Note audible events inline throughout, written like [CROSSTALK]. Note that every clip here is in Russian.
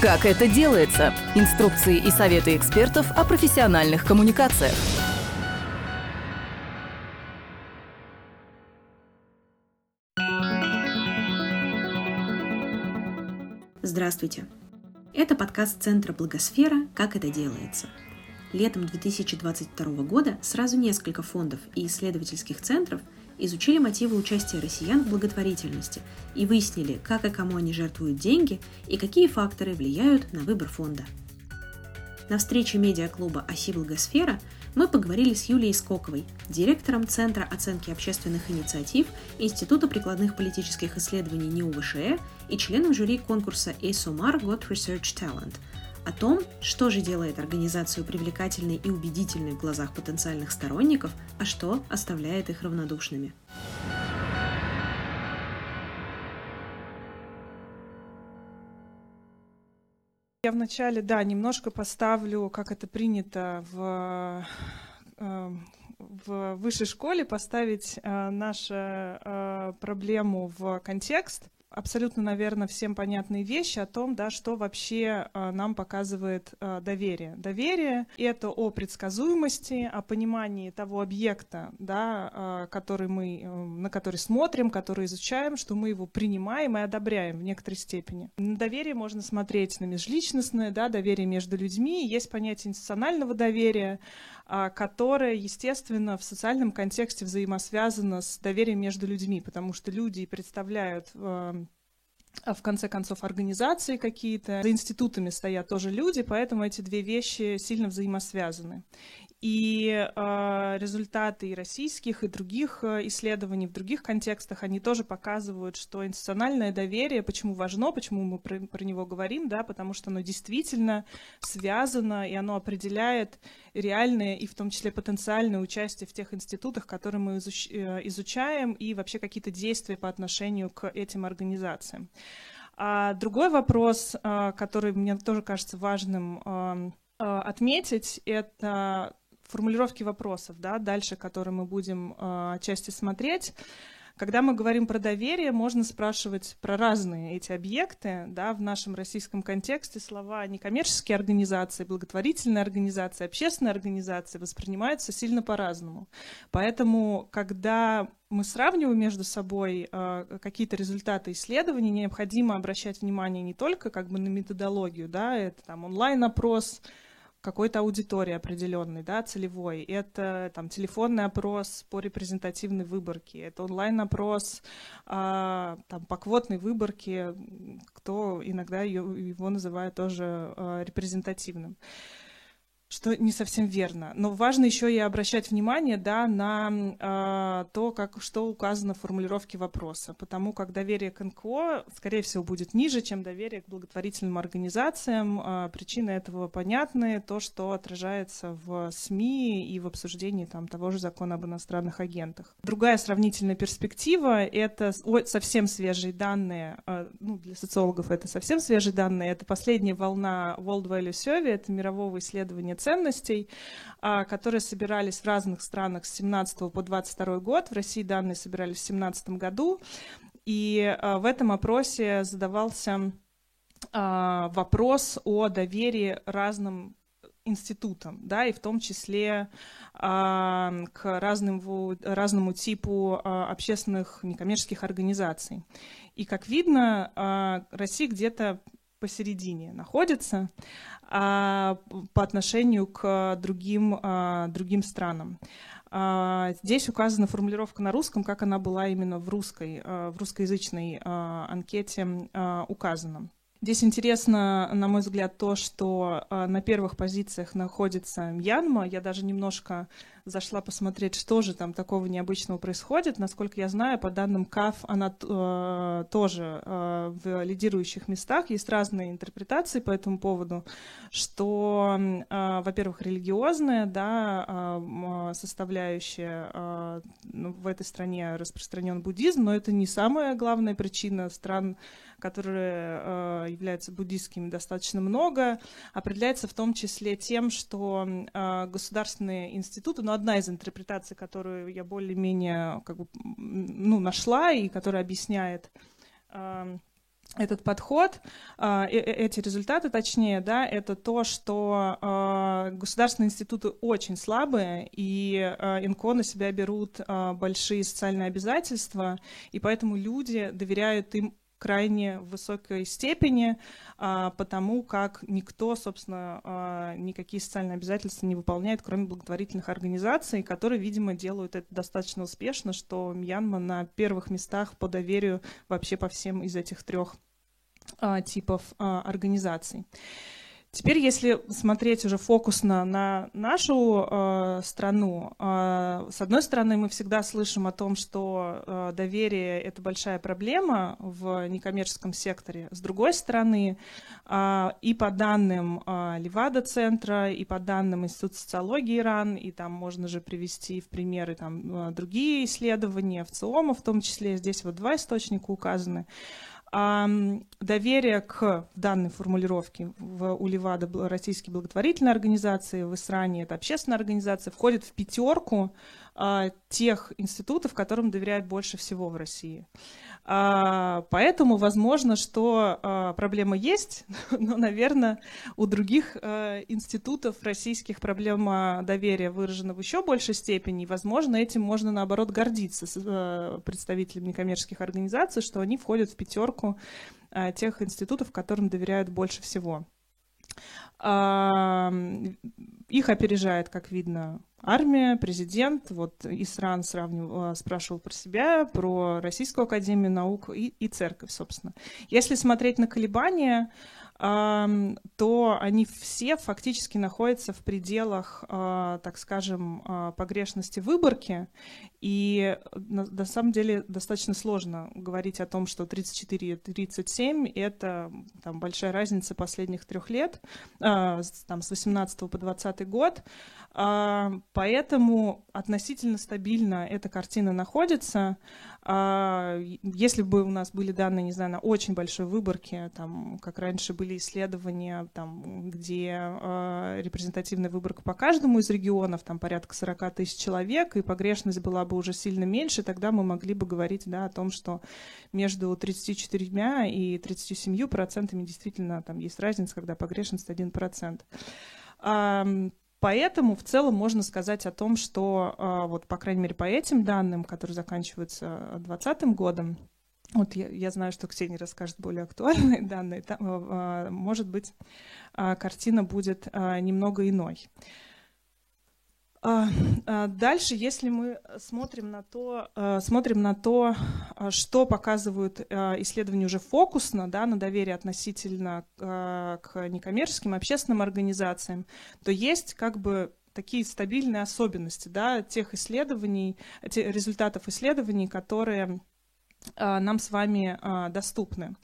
Как это делается? Инструкции и советы экспертов о профессиональных коммуникациях. Здравствуйте! Это подкаст Центра Благосфера «Как это делается». Летом 2022 года сразу несколько фондов и исследовательских центров – изучили мотивы участия россиян в благотворительности и выяснили, как и кому они жертвуют деньги и какие факторы влияют на выбор фонда. На встрече медиаклуба «Оси Благосфера» мы поговорили с Юлией Скоковой, директором Центра оценки общественных инициатив Института прикладных политических исследований НИУ ВШЭ и членом жюри конкурса ASOMAR God Research Talent – о том, что же делает организацию привлекательной и убедительной в глазах потенциальных сторонников, а что оставляет их равнодушными. Я вначале, да, немножко поставлю, как это принято в, э, в высшей школе, поставить э, нашу э, проблему в контекст – абсолютно, наверное, всем понятные вещи о том, да, что вообще э, нам показывает э, доверие. Доверие — это о предсказуемости, о понимании того объекта, да, э, который мы, э, на который смотрим, который изучаем, что мы его принимаем и одобряем в некоторой степени. На доверие можно смотреть на межличностное, да, доверие между людьми. Есть понятие институционального доверия, а, которая, естественно, в социальном контексте взаимосвязана с доверием между людьми, потому что люди представляют а, в конце концов, организации какие-то, за институтами стоят тоже люди, поэтому эти две вещи сильно взаимосвязаны. И э, результаты и российских, и других э, исследований в других контекстах, они тоже показывают, что институциональное доверие, почему важно, почему мы про, про него говорим, да, потому что оно действительно связано, и оно определяет реальное и в том числе потенциальное участие в тех институтах, которые мы изуч, э, изучаем, и вообще какие-то действия по отношению к этим организациям. А другой вопрос, э, который мне тоже кажется важным э, отметить, это формулировки вопросов, да, дальше, которые мы будем э, отчасти смотреть. Когда мы говорим про доверие, можно спрашивать про разные эти объекты. Да, в нашем российском контексте слова некоммерческие организации, благотворительные организации, общественные организации воспринимаются сильно по-разному. Поэтому, когда мы сравниваем между собой э, какие-то результаты исследований, необходимо обращать внимание не только как бы на методологию, да, это там онлайн-опрос, какой-то аудитории определенной, да, целевой. Это там телефонный опрос по репрезентативной выборке, это онлайн-опрос а, там, по квотной выборке, кто иногда ее, его называет тоже а, репрезентативным что не совсем верно. Но важно еще и обращать внимание да, на э, то, как, что указано в формулировке вопроса. Потому как доверие к НКО, скорее всего, будет ниже, чем доверие к благотворительным организациям. Э, причины этого понятны. То, что отражается в СМИ и в обсуждении там, того же закона об иностранных агентах. Другая сравнительная перспектива — это совсем свежие данные. Э, ну, для социологов это совсем свежие данные. Это последняя волна World Value Survey, это мирового исследования ценностей, а, которые собирались в разных странах с 17 по 22 год. В России данные собирались в 2017 году. И а, в этом опросе задавался а, вопрос о доверии разным институтам, да, и в том числе э, к разным, разному типу э, общественных некоммерческих организаций. И, как видно, э, Россия где-то посередине находится а, по отношению к другим, а, другим странам. А, здесь указана формулировка на русском, как она была именно в русской, а, в русскоязычной а, анкете а, указана. Здесь интересно, на мой взгляд, то, что э, на первых позициях находится Мьянма. Я даже немножко зашла посмотреть, что же там такого необычного происходит. Насколько я знаю, по данным КАФ, она э, тоже э, в лидирующих местах. Есть разные интерпретации по этому поводу, что, э, во-первых, религиозная да, э, составляющая э, в этой стране распространен буддизм, но это не самая главная причина стран которые э, являются буддийскими, достаточно много, определяется в том числе тем, что э, государственные институты, ну, одна из интерпретаций, которую я более-менее как бы, ну, нашла и которая объясняет э, этот подход, а, э, э, эти результаты, точнее, да, это то, что а, государственные институты очень слабые, и а, ИНКО на себя берут большие социальные обязательства, и поэтому люди доверяют им крайне высокой степени, потому как никто, собственно, никакие социальные обязательства не выполняет, кроме благотворительных организаций, которые, видимо, делают это достаточно успешно, что Мьянма на первых местах по доверию вообще по всем из этих трех а, типов а, организаций. Теперь, если смотреть уже фокусно на нашу э, страну, э, с одной стороны, мы всегда слышим о том, что э, доверие это большая проблема в некоммерческом секторе. С другой стороны, э, и по данным э, Левада-центра, и по данным Института социологии Иран, и там можно же привести в примеры там, другие исследования, в ЦИОМа в том числе, здесь вот два источника указаны, доверие к данной формулировке в Уливада российские благотворительные организации, в Исране это общественная организация, входит в пятерку а, тех институтов, которым доверяют больше всего в России. А, поэтому возможно, что а, проблема есть, [LAUGHS] но, наверное, у других а, институтов российских проблема доверия выражена в еще большей степени. И, возможно, этим можно, наоборот, гордиться с а, представителями некоммерческих организаций, что они входят в пятерку а, тех институтов, которым доверяют больше всего. Их опережает, как видно, армия, президент. Вот Исран сравнивал, спрашивал про себя, про Российскую Академию Наук и, и церковь, собственно. Если смотреть на колебания, то они все фактически находятся в пределах, а, так скажем, а, погрешности выборки. И на, самом деле достаточно сложно говорить о том, что 34 и 37 — это там, большая разница последних трех лет, там, с 18 по 20 год. Поэтому относительно стабильно эта картина находится. А, если бы у нас были данные, не знаю, на очень большой выборке, там, как раньше были исследования, там, где э, репрезентативная выборка по каждому из регионов, там порядка 40 тысяч человек, и погрешность была бы уже сильно меньше, тогда мы могли бы говорить да, о том, что между 34 и 37 процентами действительно там есть разница, когда погрешность 1 процент. Поэтому в целом можно сказать о том, что а, вот, по крайней мере, по этим данным, которые заканчиваются 2020 годом, вот я, я знаю, что Ксения расскажет более актуальные данные, там, а, может быть, а, картина будет немного иной. А, а, дальше, если мы смотрим на то, а, смотрим на то что показывают исследования уже фокусно да, на доверие относительно к некоммерческим общественным организациям, то есть как бы такие стабильные особенности да, тех исследований, тех результатов исследований, которые нам с вами доступны.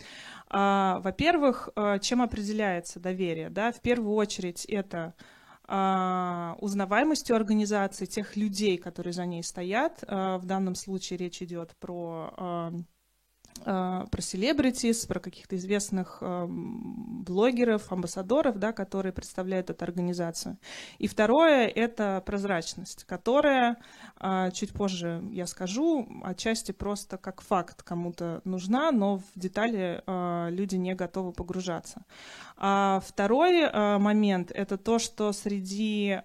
Во-первых, чем определяется доверие? Да? В первую очередь это узнаваемостью организации, тех людей, которые за ней стоят. А, в данном случае речь идет про а, а, про селебритис, про каких-то известных а, блогеров, амбассадоров, да, которые представляют эту организацию. И второе — это прозрачность, которая, а, чуть позже я скажу, отчасти просто как факт кому-то нужна, но в детали люди не готовы погружаться. А второй момент — это то, что среди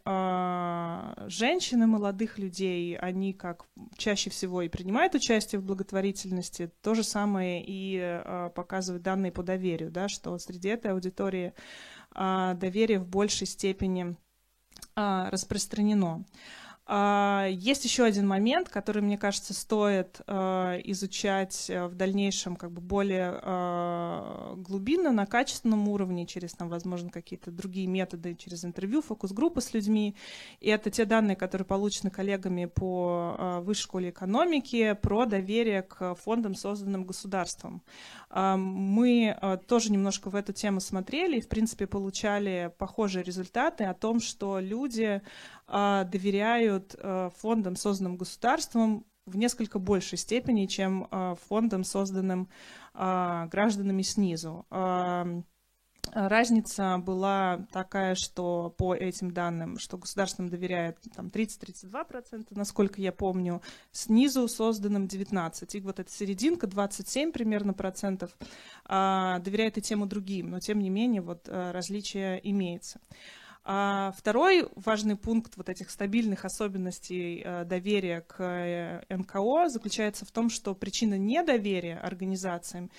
женщин и молодых людей, они как чаще всего и принимают участие в благотворительности, то же самое самое и э, показывают данные по доверию, да, что среди этой аудитории э, доверие в большей степени э, распространено. А, есть еще один момент, который, мне кажется, стоит э, изучать э, в дальнейшем как бы более э, глубинно, на качественном уровне, через, там, возможно, какие-то другие методы, через интервью, фокус-группы с людьми. И это те данные, которые получены коллегами по Высшей школе экономики про доверие к фондам, созданным государством. Мы тоже немножко в эту тему смотрели и, в принципе, получали похожие результаты о том, что люди а, доверяют а, фондам, созданным государством, в несколько большей степени, чем а, фондам, созданным гражданами снизу. Разница была такая, что по этим данным, что государственным доверяет там 30-32%, насколько я помню, снизу созданным 19%. И вот эта серединка, 27 примерно процентов, а, доверяет и тем, и другим. Но тем не менее вот а, различие имеется. А второй важный пункт вот этих стабильных особенностей э, доверия к э, НКО заключается в том, что причина недоверия организациям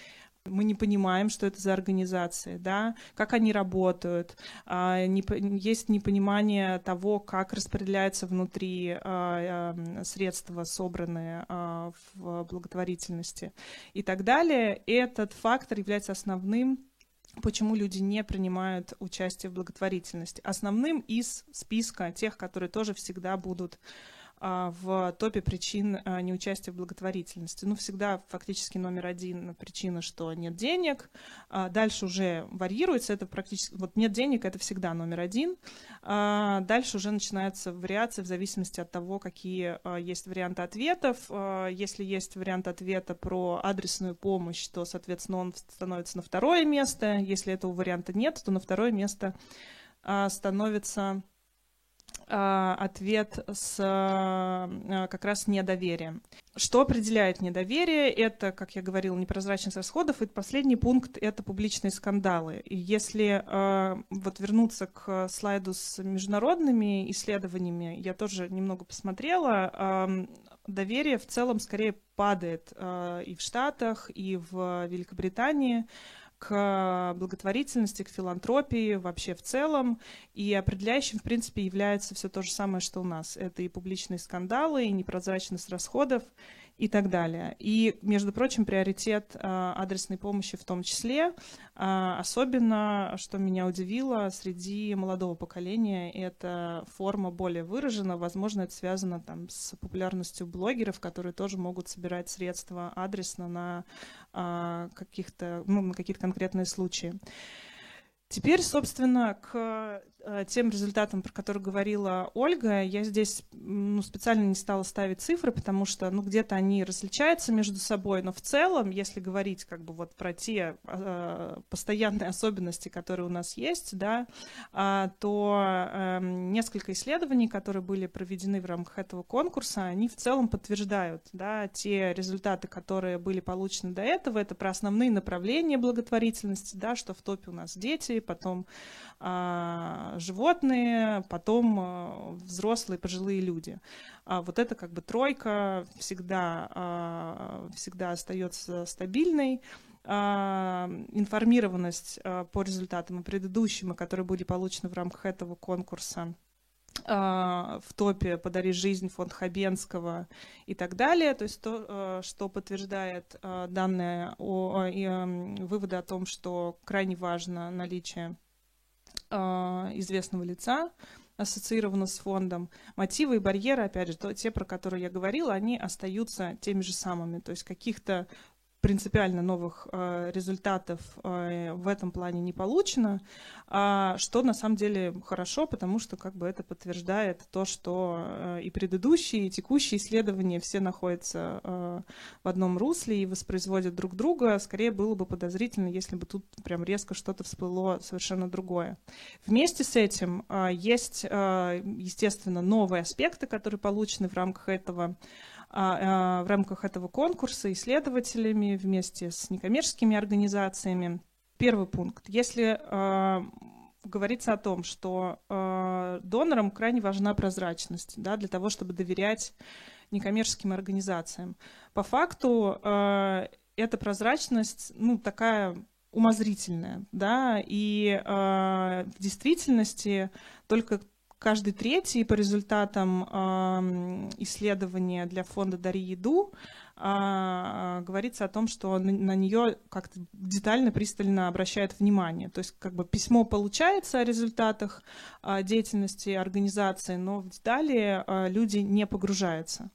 мы не понимаем, что это за организации, да, как они работают, а, есть непонимание того, как распределяются внутри а, средства, собранные в благотворительности и так далее. Этот фактор является основным почему люди не принимают участие в благотворительности. Основным из списка тех, которые тоже всегда будут в топе причин а, неучастия в благотворительности. Ну, всегда фактически номер один причина, что нет денег. А, дальше уже варьируется, это практически... Вот нет денег, это всегда номер один. Дальше уже начинаются вариации в зависимости от того, какие есть варианты ответов. Если есть вариант ответа про адресную помощь, то, соответственно, он становится на второе место. Если этого варианта нет, то на второе место становится а, ответ с а, как раз недоверием. Что определяет недоверие? Это, как я говорила, непрозрачность расходов. И последний пункт — это публичные скандалы. И если э, вот вернуться к слайду с международными исследованиями, я тоже немного посмотрела, э, доверие в целом скорее падает э, и в Штатах, и в Великобритании к благотворительности, к филантропии вообще в целом. И определяющим, в принципе, является все то же самое, что у нас. Это и публичные скандалы, и непрозрачность расходов, и так далее. И, между прочим, приоритет а, адресной помощи в том числе, а, особенно, что меня удивило, среди молодого поколения эта форма более выражена. Возможно, это связано там, с популярностью блогеров, которые тоже могут собирать средства адресно на, а, каких-то, ну, на какие-то конкретные случаи. Теперь, собственно, к тем результатам, про которые говорила Ольга, я здесь ну, специально не стала ставить цифры, потому что ну, где-то они различаются между собой, но в целом, если говорить как бы вот про те э, постоянные особенности, которые у нас есть, да, э, то э, несколько исследований, которые были проведены в рамках этого конкурса, они в целом подтверждают да, те результаты, которые были получены до этого. Это про основные направления благотворительности, да, что в топе у нас дети, потом животные, потом а, взрослые, пожилые люди. А вот это как бы тройка всегда, а, всегда остается стабильной. А, информированность а, по результатам и предыдущим, которые были получены в рамках этого конкурса, а, в топе «Подари жизнь» фонд Хабенского и так далее, то есть то, а, что подтверждает а, данные о, и, выводы о том, что крайне важно наличие известного лица, ассоциировано с фондом. Мотивы и барьеры, опять же, то, те, про которые я говорила, они остаются теми же самыми. То есть каких-то принципиально новых э, результатов э, в этом плане не получено, а, что на самом деле хорошо, потому что как бы это подтверждает то, что э, и предыдущие, и текущие исследования все находятся в одном русле и воспроизводят друг друга. Скорее было бы подозрительно, если бы тут прям резко что-то всплыло совершенно другое. Вместе с этим есть, естественно, новые аспекты, которые получены в рамках этого в рамках этого конкурса исследователями вместе с некоммерческими организациями. Первый пункт. Если а, говорится о том, что донорам крайне важна прозрачность да, для того, чтобы доверять некоммерческим организациям. По факту эта прозрачность ну, такая умозрительная, да, и э, в действительности только каждый третий по результатам э, исследования для фонда «Дари еду» э, говорится о том, что на, на нее как-то детально, пристально обращают внимание. То есть как бы письмо получается о результатах э, деятельности организации, но в детали э, люди не погружаются.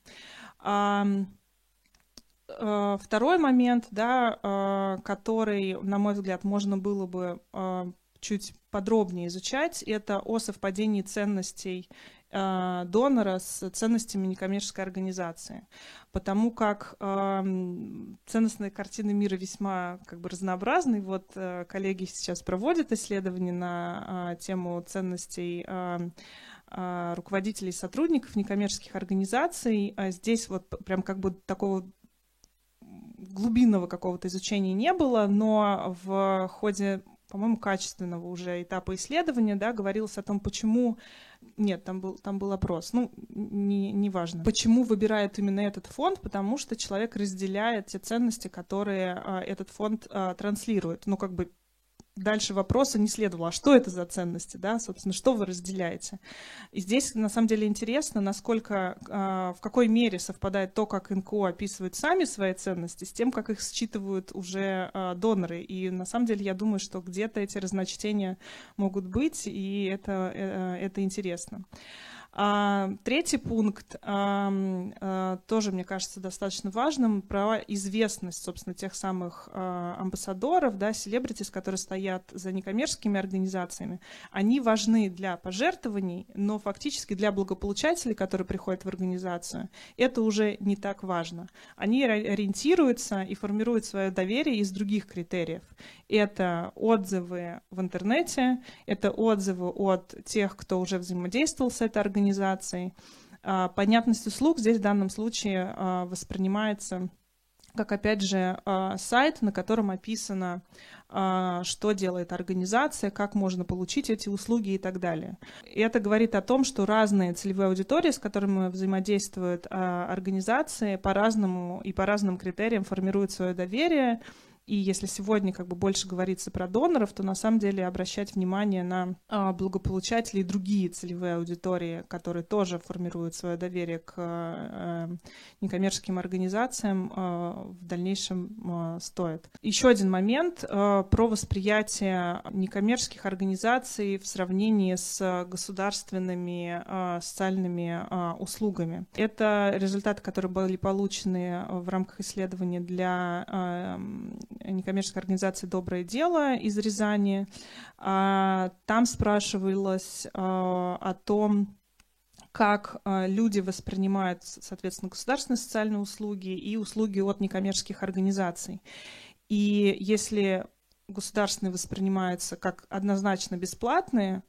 Э, Второй момент, да, который, на мой взгляд, можно было бы чуть подробнее изучать, это о совпадении ценностей э, донора с ценностями некоммерческой организации, потому как э, ценностные картины мира весьма как бы разнообразны. Вот э, коллеги сейчас проводят исследования на э, тему ценностей руководителей и сотрудников некоммерческих организаций. А здесь вот прям как бы такого глубинного какого-то изучения не было, но в ходе по-моему, качественного уже этапа исследования, да, говорилось о том, почему... Нет, там был, там был опрос, ну, не, не важно. Почему выбирает именно этот фонд? Потому что человек разделяет те ценности, которые а, этот фонд а, транслирует. Ну, как бы дальше вопроса не следовало, а что это за ценности, да, собственно, что вы разделяете. И здесь, на самом деле, интересно, насколько, а, в какой мере совпадает то, как НКО описывают сами свои ценности, с тем, как их считывают уже а, доноры. И, на самом деле, я думаю, что где-то эти разночтения могут быть, и это, э, это интересно. А, третий пункт а, а, тоже, мне кажется, достаточно важным про известность, собственно, тех самых а, амбассадоров, да, селебритис, которые стоят за некоммерческими организациями. Они важны для пожертвований, но фактически для благополучателей, которые приходят в организацию, это уже не так важно. Они ориентируются и формируют свое доверие из других критериев. Это отзывы в интернете, это отзывы от тех, кто уже взаимодействовал с этой организацией. А, понятность услуг здесь в данном случае а, воспринимается как, опять же, а, сайт, на котором описано, что делает организация, как можно получить эти услуги и так далее. И это говорит о том, что разные целевые аудитории, с которыми взаимодействуют организации, по-разному и по разным критериям формируют свое доверие, и если сегодня как бы больше говорится про доноров, то на самом деле обращать внимание на а, благополучателей и другие целевые аудитории, которые тоже формируют свое доверие к а, некоммерческим организациям, а, в дальнейшем а, стоит. Еще один момент а, про восприятие некоммерческих организаций в сравнении с государственными а, социальными а, услугами. Это результаты, которые были получены в рамках исследования для а, некоммерческой организации «Доброе дело» из Рязани. А, там спрашивалось а, о том, как а, люди воспринимают, соответственно, государственные социальные услуги и услуги от некоммерческих организаций. И если государственные воспринимаются как однозначно бесплатные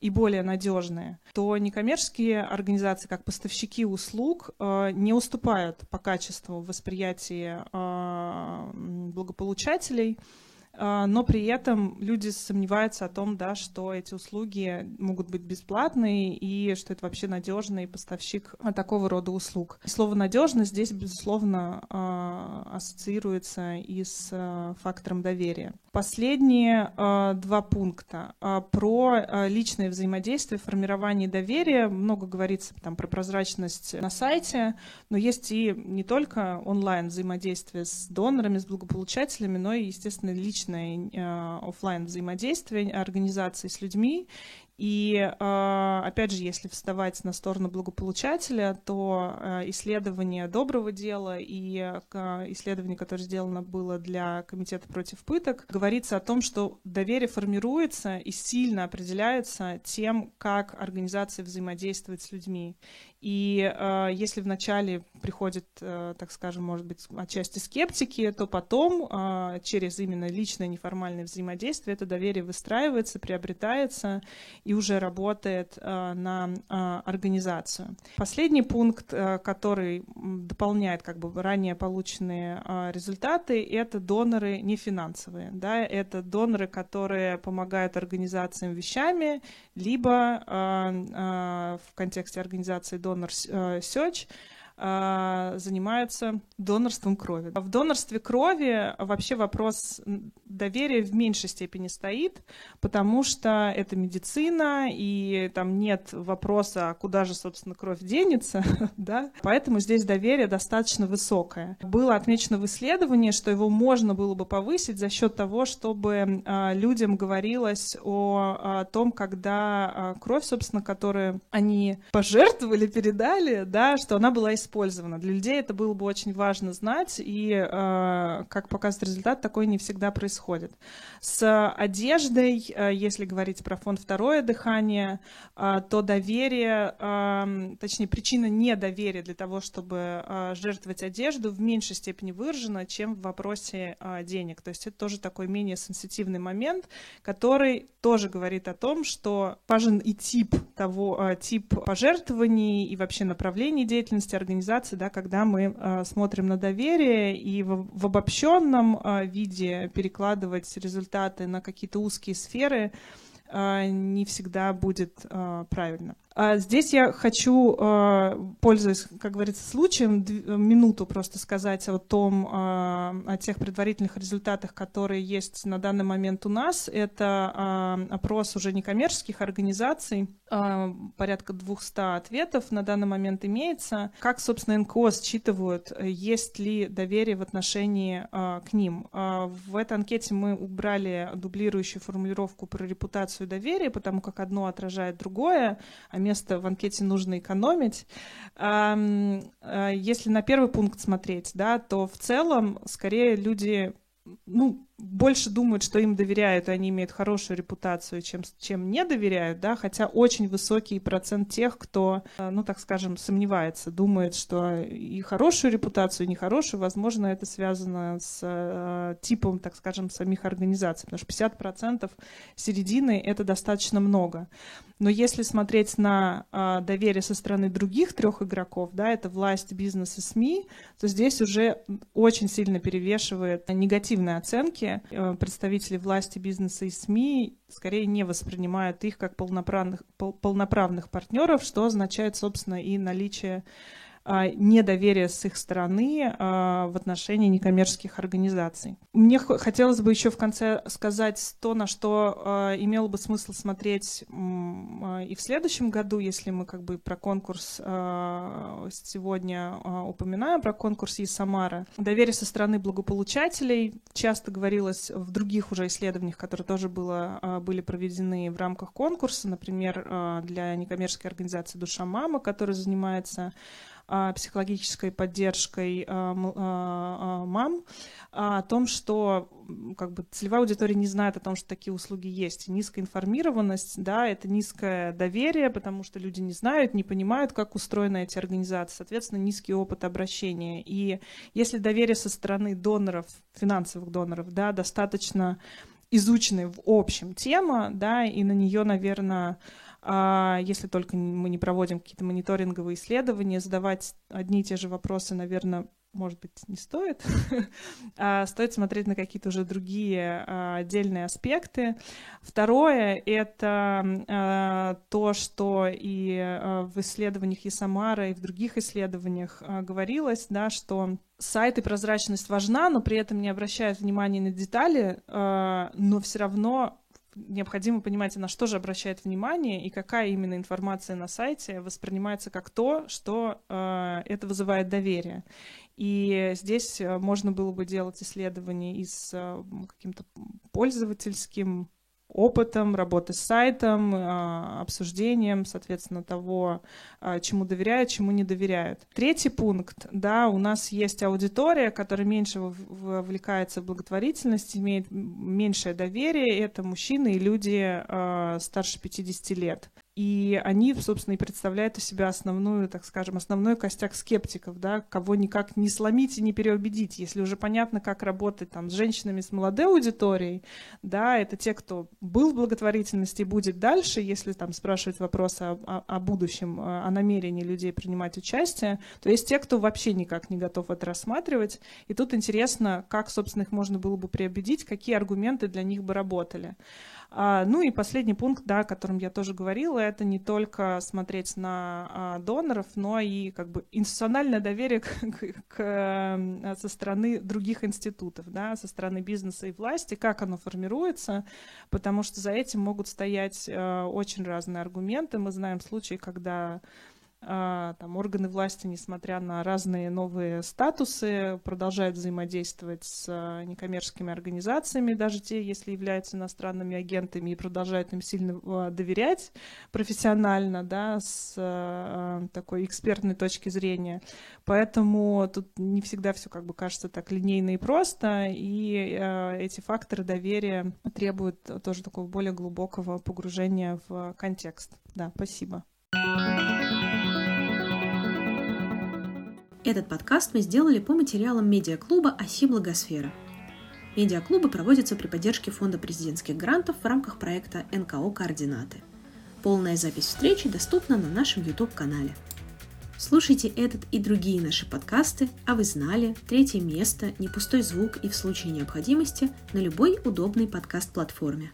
и более надежные, то некоммерческие организации, как поставщики услуг, э, не уступают по качеству восприятия э, благополучателей но при этом люди сомневаются о том, да, что эти услуги могут быть бесплатные и что это вообще надежный поставщик такого рода услуг. слово надежно здесь, безусловно, а, ассоциируется и с а, фактором доверия. Последние два пункта про личное взаимодействие, формирование доверия. Много говорится там про прозрачность на сайте, но есть и не только онлайн взаимодействие с донорами, с благополучателями, но и, естественно, личное личное э, офлайн взаимодействие организации с людьми и э, опять же, если вставать на сторону благополучателя, то э, исследование доброго дела и э, исследование, которое сделано было для Комитета против пыток, говорится о том, что доверие формируется и сильно определяется тем, как организация взаимодействует с людьми. И э, если вначале приходит, э, так скажем, может быть, отчасти скептики, то потом э, через именно личное неформальное взаимодействие это доверие выстраивается, приобретается, и и уже работает э, на э, организацию. Последний пункт, э, который дополняет как бы ранее полученные результаты, это доноры нефинансовые. Да? Это доноры, которые помогают организациям вещами, либо в контексте организации Donor Search занимаются донорством крови. В донорстве крови вообще вопрос доверия в меньшей степени стоит, потому что это медицина, и там нет вопроса, а куда же, собственно, кровь денется, [LAUGHS] да? Поэтому здесь доверие достаточно высокое. Было отмечено в исследовании, что его можно было бы повысить за счет того, чтобы а, людям говорилось о, том, когда а, кровь, собственно, которую они пожертвовали, передали, да, что она была из использована. Для людей это было бы очень важно знать, и, э, как показывает результат, такое не всегда происходит. С одеждой, э, если говорить про фонд «Второе дыхание», э, то доверие, э, точнее, причина недоверия для того, чтобы жертвовать одежду в меньшей степени выражена, чем в вопросе денег. То есть это тоже такой менее сенситивный момент, который тоже говорит о том, что важен и тип того, тип пожертвований и вообще направлений деятельности организации, да, когда мы э, смотрим на доверие и в, в обобщенном э, виде перекладывать результаты на какие-то узкие сферы э, не всегда будет правильно. А здесь я хочу, а, пользуясь, как говорится, случаем, минуту просто сказать о том, а, о тех предварительных результатах, которые есть на данный момент у нас. Это опрос уже некоммерческих организаций, порядка 200 ответов на данный момент имеется. Как, собственно, НКО считывают, есть ли доверие в отношении к ним? В этой анкете мы убрали дублирующую формулировку про репутацию доверия, потому как одно отражает другое, а место в анкете нужно экономить. Э, если на первый пункт смотреть, да, то в целом скорее люди ну, больше думают, что им доверяют, и они имеют хорошую репутацию, чем, чем не доверяют, да, хотя очень высокий процент тех, кто, э, ну, так скажем, сомневается, думает, что и хорошую репутацию, и нехорошую, возможно, это связано с э, типом, так скажем, самих организаций, потому что 50% середины — это достаточно много. Но если смотреть на э, доверие со стороны других трех игроков, да, это власть, бизнес и СМИ, то здесь уже очень сильно перевешивает негативные оценки, Э, представители власти, бизнеса и СМИ скорее не воспринимают их как полноправных, полноправных партнеров, что означает, собственно, и наличие недоверия с их стороны а, в отношении некоммерческих организаций. Мне хотелось бы еще в конце сказать то, на что а, имело бы смысл смотреть и в следующем году, если мы как бы про конкурс сегодня упоминаем, про конкурс из Самара. Доверие со стороны благополучателей часто говорилось в других уже исследованиях, которые тоже было, были проведены в рамках конкурса, например, для некоммерческой организации «Душа мама», которая занимается а, психологической поддержкой а, а, мам, о том, что как бы целевая аудитория не знает о том, что такие услуги есть. Низкая информированность, да, это низкое доверие, потому что люди не знают, не понимают, как устроены эти организации, соответственно, низкий опыт обращения. И если доверие со стороны доноров, финансовых доноров, да, достаточно изученной в общем тема, да, и на нее, наверное, а если только мы не проводим какие-то мониторинговые исследования, задавать одни и те же вопросы, наверное, может быть, не стоит. [LAUGHS] а стоит смотреть на какие-то уже другие а, отдельные аспекты. Второе — это а, то, что и а, в исследованиях Ясамара, и в других исследованиях а, говорилось, да, что сайт и прозрачность важна, но при этом не обращают внимания на детали, а, но все равно необходимо понимать, на что же обращает внимание и какая именно информация на сайте воспринимается как то, что э, это вызывает доверие. И здесь э, можно было бы делать исследования и с э, каким-то пользовательским опытом, работы с сайтом, а, обсуждением, соответственно, того, а, чему доверяют, чему не доверяют. Третий пункт, да, у нас есть аудитория, которая меньше вовлекается в благотворительность, имеет меньшее доверие, это мужчины и люди а, старше 50 лет. И они, собственно, и представляют из себя основную, так скажем, основной костяк скептиков, да, кого никак не сломить и не переубедить. Если уже понятно, как работать там с женщинами с молодой аудиторией, да, это те, кто был в благотворительности и будет дальше, если там спрашивать вопросы о, о, о будущем, о намерении людей принимать участие, то есть те, кто вообще никак не готов это рассматривать. И тут интересно, как, собственно, их можно было бы переубедить, какие аргументы для них бы работали. А, ну и последний пункт, да, о котором я тоже говорила, это не только смотреть на а, доноров, но и как бы институциональное доверие [LAUGHS] к, к, к, со стороны других институтов, да, со стороны бизнеса и власти, как оно формируется, потому что за этим могут стоять а, очень разные аргументы. Мы знаем случаи, когда там органы власти, несмотря на разные новые статусы, продолжают взаимодействовать с а, некоммерческими организациями, даже те, если являются иностранными агентами, и продолжают им сильно а, доверять профессионально, да, с такой экспертной точки зрения. Поэтому тут не всегда все как бы кажется так линейно и просто, и эти факторы доверия требуют тоже такого более глубокого погружения в контекст. Да, спасибо. Этот подкаст мы сделали по материалам медиаклуба «Оси Благосфера». Медиаклубы проводятся при поддержке Фонда президентских грантов в рамках проекта НКО «Координаты». Полная запись встречи доступна на нашем YouTube-канале. Слушайте этот и другие наши подкасты, а вы знали, третье место, не пустой звук и в случае необходимости на любой удобной подкаст-платформе.